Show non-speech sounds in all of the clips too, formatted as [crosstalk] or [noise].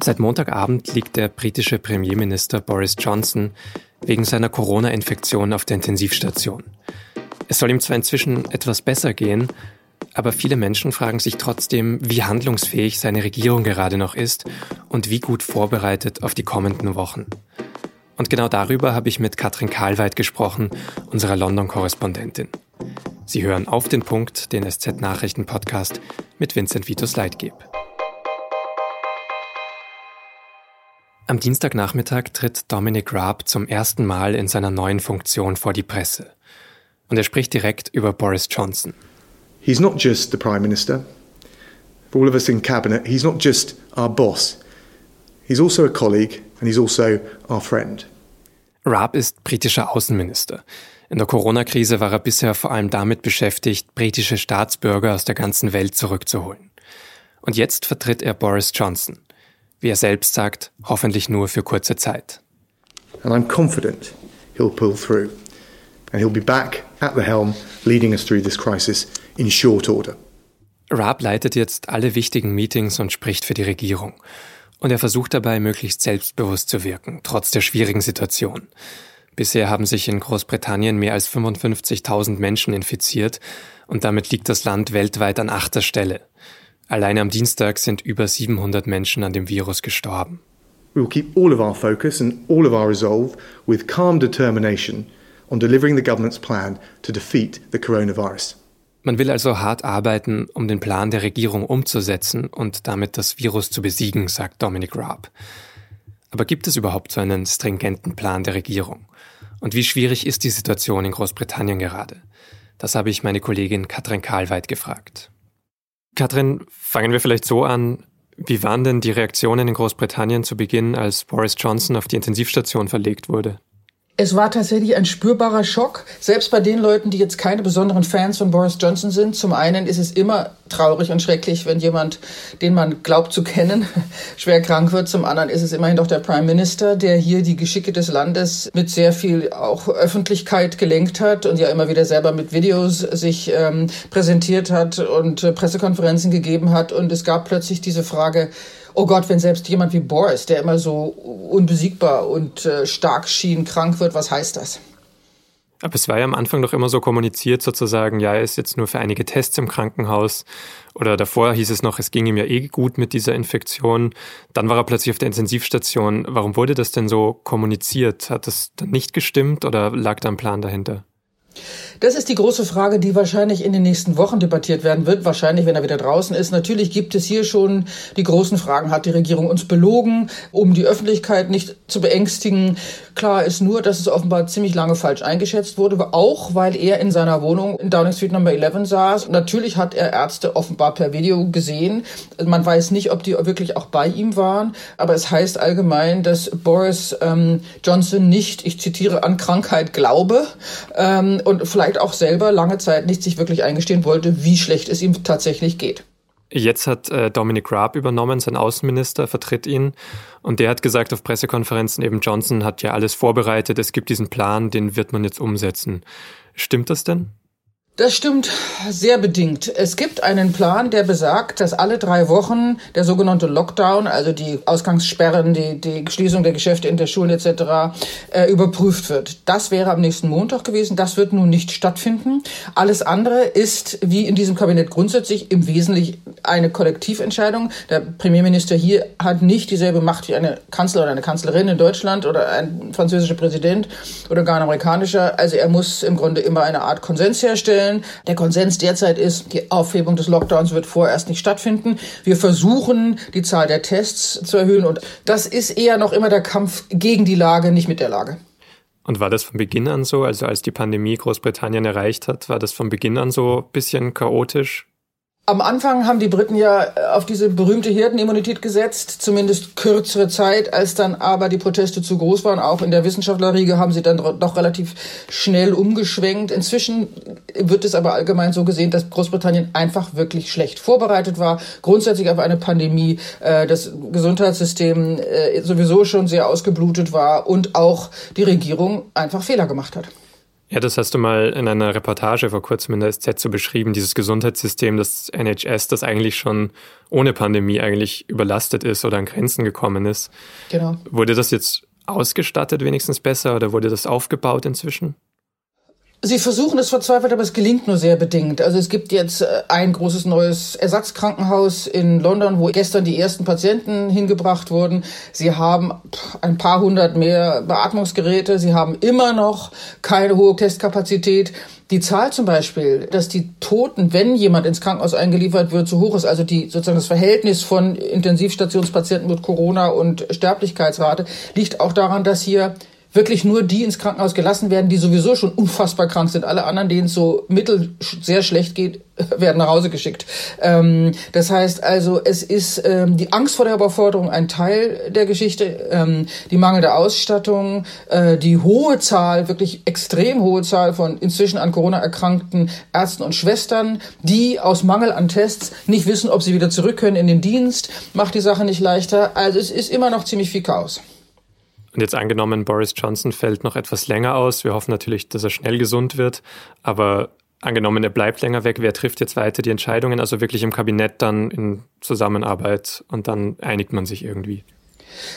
Seit Montagabend liegt der britische Premierminister Boris Johnson wegen seiner Corona-Infektion auf der Intensivstation. Es soll ihm zwar inzwischen etwas besser gehen, aber viele Menschen fragen sich trotzdem, wie handlungsfähig seine Regierung gerade noch ist und wie gut vorbereitet auf die kommenden Wochen. Und genau darüber habe ich mit Katrin Karlweit gesprochen, unserer London-Korrespondentin. Sie hören auf den Punkt, den SZ-Nachrichten-Podcast mit Vincent Vitus Leitgeb. Am Dienstagnachmittag tritt Dominic Raab zum ersten Mal in seiner neuen Funktion vor die Presse. Und er spricht direkt über Boris Johnson. He's not just the Prime Minister. For all of us in Cabinet, he's not just our boss. He's also a colleague and he's also our friend. Raab ist britischer Außenminister. In der Corona-Krise war er bisher vor allem damit beschäftigt, britische Staatsbürger aus der ganzen Welt zurückzuholen. Und jetzt vertritt er Boris Johnson wie er selbst sagt, hoffentlich nur für kurze Zeit. And I'm confident he'll pull through. And he'll be back at the helm, leading us through this crisis in short order. Raab leitet jetzt alle wichtigen Meetings und spricht für die Regierung. Und er versucht dabei, möglichst selbstbewusst zu wirken, trotz der schwierigen Situation. Bisher haben sich in Großbritannien mehr als 55.000 Menschen infiziert und damit liegt das Land weltweit an achter Stelle. Allein am Dienstag sind über 700 Menschen an dem Virus gestorben. We will keep all of our focus and all of our resolve with calm determination on delivering the government's plan to defeat the coronavirus. Man will also hart arbeiten, um den Plan der Regierung umzusetzen und damit das Virus zu besiegen, sagt Dominic Raab. Aber gibt es überhaupt so einen stringenten Plan der Regierung? Und wie schwierig ist die Situation in Großbritannien gerade? Das habe ich meine Kollegin Katrin Karlweit gefragt. Katrin, fangen wir vielleicht so an. Wie waren denn die Reaktionen in Großbritannien zu Beginn, als Boris Johnson auf die Intensivstation verlegt wurde? Es war tatsächlich ein spürbarer Schock, selbst bei den Leuten, die jetzt keine besonderen Fans von Boris Johnson sind. Zum einen ist es immer traurig und schrecklich, wenn jemand, den man glaubt zu kennen, [laughs] schwer krank wird. Zum anderen ist es immerhin doch der Prime Minister, der hier die Geschicke des Landes mit sehr viel auch Öffentlichkeit gelenkt hat und ja immer wieder selber mit Videos sich ähm, präsentiert hat und äh, Pressekonferenzen gegeben hat. Und es gab plötzlich diese Frage, oh Gott, wenn selbst jemand wie Boris, der immer so unbesiegbar und äh, stark schien, krank wird, was heißt das? Aber es war ja am Anfang doch immer so kommuniziert, sozusagen, ja, er ist jetzt nur für einige Tests im Krankenhaus. Oder davor hieß es noch, es ging ihm ja eh gut mit dieser Infektion. Dann war er plötzlich auf der Intensivstation. Warum wurde das denn so kommuniziert? Hat das dann nicht gestimmt oder lag da ein Plan dahinter? Das ist die große Frage, die wahrscheinlich in den nächsten Wochen debattiert werden wird. Wahrscheinlich, wenn er wieder draußen ist. Natürlich gibt es hier schon die großen Fragen. Hat die Regierung uns belogen, um die Öffentlichkeit nicht zu beängstigen? Klar ist nur, dass es offenbar ziemlich lange falsch eingeschätzt wurde, auch weil er in seiner Wohnung in Downing Street Number 11 saß. Natürlich hat er Ärzte offenbar per Video gesehen. Man weiß nicht, ob die wirklich auch bei ihm waren. Aber es heißt allgemein, dass Boris ähm, Johnson nicht, ich zitiere, an Krankheit glaube. Ähm, und vielleicht auch selber lange Zeit nicht sich wirklich eingestehen wollte, wie schlecht es ihm tatsächlich geht. Jetzt hat äh, Dominic Raab übernommen, sein Außenminister vertritt ihn und der hat gesagt auf Pressekonferenzen eben Johnson hat ja alles vorbereitet, es gibt diesen Plan, den wird man jetzt umsetzen. Stimmt das denn? Das stimmt sehr bedingt. Es gibt einen Plan, der besagt, dass alle drei Wochen der sogenannte Lockdown, also die Ausgangssperren, die, die Schließung der Geschäfte in der Schulen etc. Äh, überprüft wird. Das wäre am nächsten Montag gewesen. Das wird nun nicht stattfinden. Alles andere ist, wie in diesem Kabinett grundsätzlich, im Wesentlichen eine Kollektiventscheidung. Der Premierminister hier hat nicht dieselbe Macht wie eine Kanzler oder eine Kanzlerin in Deutschland oder ein französischer Präsident oder gar ein amerikanischer. Also er muss im Grunde immer eine Art Konsens herstellen stellen. Der Konsens derzeit ist, die Aufhebung des Lockdowns wird vorerst nicht stattfinden. Wir versuchen, die Zahl der Tests zu erhöhen und das ist eher noch immer der Kampf gegen die Lage, nicht mit der Lage. Und war das von Beginn an so, also als die Pandemie Großbritannien erreicht hat, war das von Beginn an so ein bisschen chaotisch? Am Anfang haben die Briten ja äh, auf diese berühmte Hirtenimmunität gesetzt, zumindest kürzere Zeit, als dann aber die Proteste zu groß waren. Auch in der Wissenschaftlerriege haben sie dann doch relativ schnell umgeschwenkt. Inzwischen wird es aber allgemein so gesehen, dass Großbritannien einfach wirklich schlecht vorbereitet war, grundsätzlich auf eine Pandemie, äh, das Gesundheitssystem äh, sowieso schon sehr ausgeblutet war und auch die Regierung einfach Fehler gemacht hat. Ja, das hast du mal in einer Reportage vor kurzem in der SZ so beschrieben, dieses Gesundheitssystem des NHS, das eigentlich schon ohne Pandemie eigentlich überlastet ist oder an Grenzen gekommen ist. Genau. Wurde das jetzt ausgestattet wenigstens besser oder wurde das aufgebaut inzwischen? Sie versuchen es verzweifelt, aber es gelingt nur sehr bedingt. Also es gibt jetzt äh, ein großes neues Ersatzkrankenhaus in London, wo gestern die ersten Patienten hingebracht wurden. Sie haben ein paar hundert mehr Beatmungsgeräte. Sie haben immer noch keine hohe Testkapazität. Die Zahl zum Beispiel, dass die Toten, wenn jemand ins Krankenhaus eingeliefert wird, so hoch ist, also die sozusagen das Verhältnis von Intensivstationspatienten mit Corona und Sterblichkeitsrate, liegt auch daran, dass hier wirklich nur die ins Krankenhaus gelassen werden, die sowieso schon unfassbar krank sind. Alle anderen, denen es so mittel sehr schlecht geht, [laughs] werden nach Hause geschickt. Ähm, das heißt also, es ist ähm, die Angst vor der Überforderung ein Teil der Geschichte, ähm, die mangelnde Ausstattung, äh, die hohe Zahl, wirklich extrem hohe Zahl von inzwischen an Corona erkrankten Ärzten und Schwestern, die aus Mangel an Tests nicht wissen, ob sie wieder zurück können in den Dienst, macht die Sache nicht leichter. Also es ist immer noch ziemlich viel Chaos. Und jetzt angenommen, Boris Johnson fällt noch etwas länger aus. Wir hoffen natürlich, dass er schnell gesund wird. Aber angenommen, er bleibt länger weg, wer trifft jetzt weiter die Entscheidungen? Also wirklich im Kabinett dann in Zusammenarbeit und dann einigt man sich irgendwie.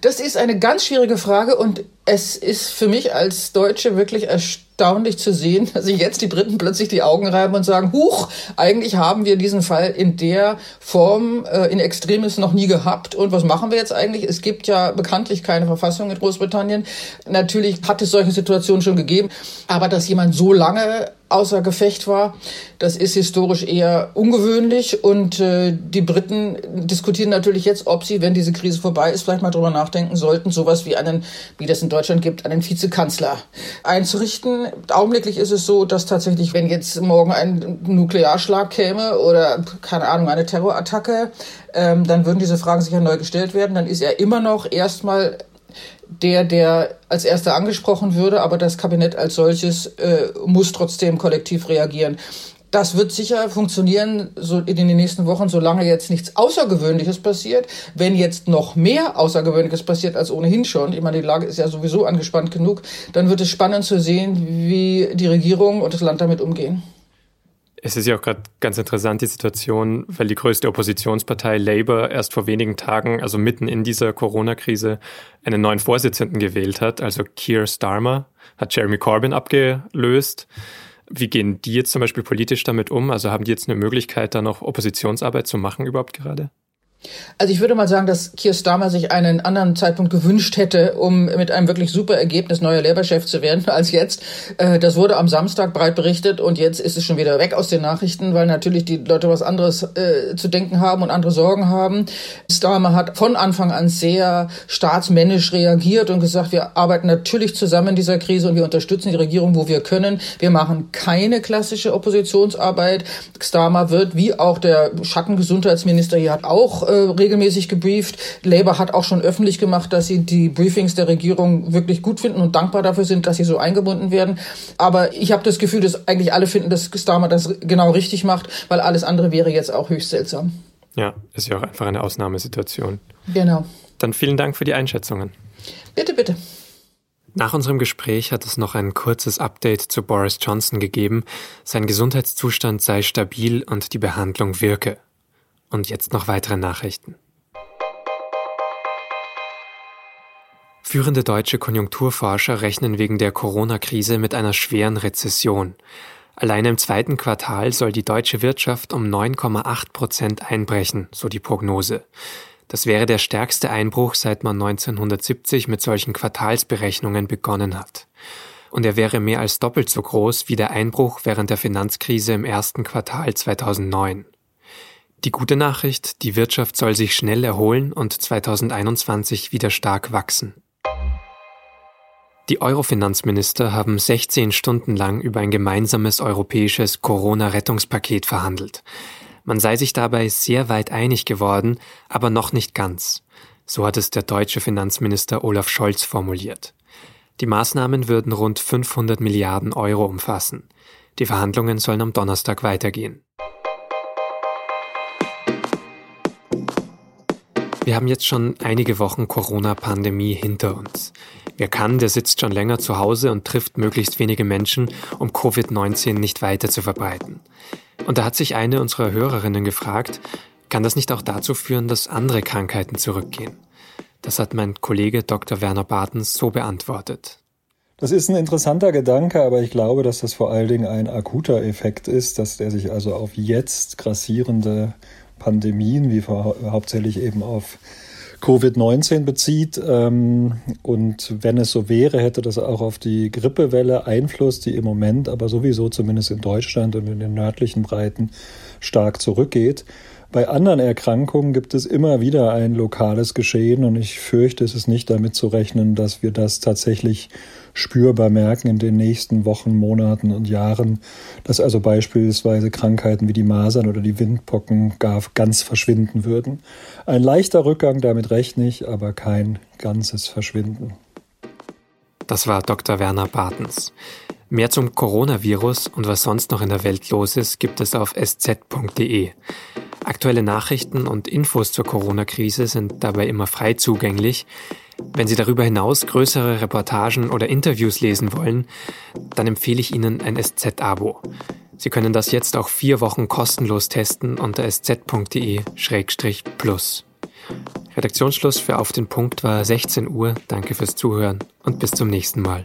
Das ist eine ganz schwierige Frage und es ist für mich als Deutsche wirklich erstaunlich zu sehen, [laughs] dass sich jetzt die Briten plötzlich die Augen reiben und sagen, huch, eigentlich haben wir diesen Fall in der Form äh, in Extremis noch nie gehabt. Und was machen wir jetzt eigentlich? Es gibt ja bekanntlich keine Verfassung in Großbritannien. Natürlich hat es solche Situationen schon gegeben, aber dass jemand so lange außer Gefecht war. Das ist historisch eher ungewöhnlich und äh, die Briten diskutieren natürlich jetzt, ob sie, wenn diese Krise vorbei ist, vielleicht mal drüber nachdenken sollten, sowas wie einen, wie das in Deutschland gibt, einen Vizekanzler einzurichten. Augenblicklich ist es so, dass tatsächlich, wenn jetzt morgen ein Nuklearschlag käme oder keine Ahnung, eine Terrorattacke, ähm, dann würden diese Fragen sicher neu gestellt werden. Dann ist er immer noch erstmal der, der als erster angesprochen würde, aber das Kabinett als solches äh, muss trotzdem kollektiv reagieren. Das wird sicher funktionieren so in den nächsten Wochen, solange jetzt nichts Außergewöhnliches passiert. Wenn jetzt noch mehr Außergewöhnliches passiert als ohnehin schon, ich meine, die Lage ist ja sowieso angespannt genug, dann wird es spannend zu sehen, wie die Regierung und das Land damit umgehen. Es ist ja auch gerade ganz interessant, die Situation, weil die größte Oppositionspartei Labour erst vor wenigen Tagen, also mitten in dieser Corona-Krise, einen neuen Vorsitzenden gewählt hat. Also Keir Starmer hat Jeremy Corbyn abgelöst. Wie gehen die jetzt zum Beispiel politisch damit um? Also haben die jetzt eine Möglichkeit, da noch Oppositionsarbeit zu machen überhaupt gerade? Also ich würde mal sagen, dass Keir Starmer sich einen anderen Zeitpunkt gewünscht hätte, um mit einem wirklich super Ergebnis neuer Labour-Chef zu werden [laughs] als jetzt. Äh, das wurde am Samstag breit berichtet und jetzt ist es schon wieder weg aus den Nachrichten, weil natürlich die Leute was anderes äh, zu denken haben und andere Sorgen haben. Starmer hat von Anfang an sehr staatsmännisch reagiert und gesagt, wir arbeiten natürlich zusammen in dieser Krise und wir unterstützen die Regierung, wo wir können. Wir machen keine klassische Oppositionsarbeit. Starmer wird, wie auch der Schattengesundheitsminister hier hat auch äh, regelmäßig gebrieft. Labour hat auch schon öffentlich gemacht, dass sie die Briefings der Regierung wirklich gut finden und dankbar dafür sind, dass sie so eingebunden werden. Aber ich habe das Gefühl, dass eigentlich alle finden, dass Starmer das genau richtig macht, weil alles andere wäre jetzt auch höchst seltsam. Ja, ist ja auch einfach eine Ausnahmesituation. Genau. Dann vielen Dank für die Einschätzungen. Bitte, bitte. Nach unserem Gespräch hat es noch ein kurzes Update zu Boris Johnson gegeben. Sein Gesundheitszustand sei stabil und die Behandlung wirke. Und jetzt noch weitere Nachrichten. Führende deutsche Konjunkturforscher rechnen wegen der Corona-Krise mit einer schweren Rezession. Allein im zweiten Quartal soll die deutsche Wirtschaft um 9,8 Prozent einbrechen, so die Prognose. Das wäre der stärkste Einbruch, seit man 1970 mit solchen Quartalsberechnungen begonnen hat. Und er wäre mehr als doppelt so groß wie der Einbruch während der Finanzkrise im ersten Quartal 2009. Die gute Nachricht, die Wirtschaft soll sich schnell erholen und 2021 wieder stark wachsen. Die Euro-Finanzminister haben 16 Stunden lang über ein gemeinsames europäisches Corona-Rettungspaket verhandelt. Man sei sich dabei sehr weit einig geworden, aber noch nicht ganz. So hat es der deutsche Finanzminister Olaf Scholz formuliert. Die Maßnahmen würden rund 500 Milliarden Euro umfassen. Die Verhandlungen sollen am Donnerstag weitergehen. Wir haben jetzt schon einige Wochen Corona-Pandemie hinter uns. Wer kann, der sitzt schon länger zu Hause und trifft möglichst wenige Menschen, um Covid-19 nicht weiter zu verbreiten. Und da hat sich eine unserer Hörerinnen gefragt, kann das nicht auch dazu führen, dass andere Krankheiten zurückgehen? Das hat mein Kollege Dr. Werner Bartens so beantwortet. Das ist ein interessanter Gedanke, aber ich glaube, dass das vor allen Dingen ein akuter Effekt ist, dass der sich also auf jetzt grassierende Pandemien, wie hauptsächlich eben auf Covid-19 bezieht. Ähm, und wenn es so wäre, hätte das auch auf die Grippewelle Einfluss, die im Moment aber sowieso zumindest in Deutschland und in den nördlichen Breiten stark zurückgeht. Bei anderen Erkrankungen gibt es immer wieder ein lokales Geschehen und ich fürchte, es ist nicht damit zu rechnen, dass wir das tatsächlich spürbar merken in den nächsten Wochen, Monaten und Jahren, dass also beispielsweise Krankheiten wie die Masern oder die Windpocken gar ganz verschwinden würden. Ein leichter Rückgang, damit rechne ich, aber kein ganzes Verschwinden. Das war Dr. Werner Bartens. Mehr zum Coronavirus und was sonst noch in der Welt los ist, gibt es auf sz.de. Aktuelle Nachrichten und Infos zur Corona-Krise sind dabei immer frei zugänglich. Wenn Sie darüber hinaus größere Reportagen oder Interviews lesen wollen, dann empfehle ich Ihnen ein SZ-Abo. Sie können das jetzt auch vier Wochen kostenlos testen unter sz.de-plus. Redaktionsschluss für Auf den Punkt war 16 Uhr. Danke fürs Zuhören und bis zum nächsten Mal.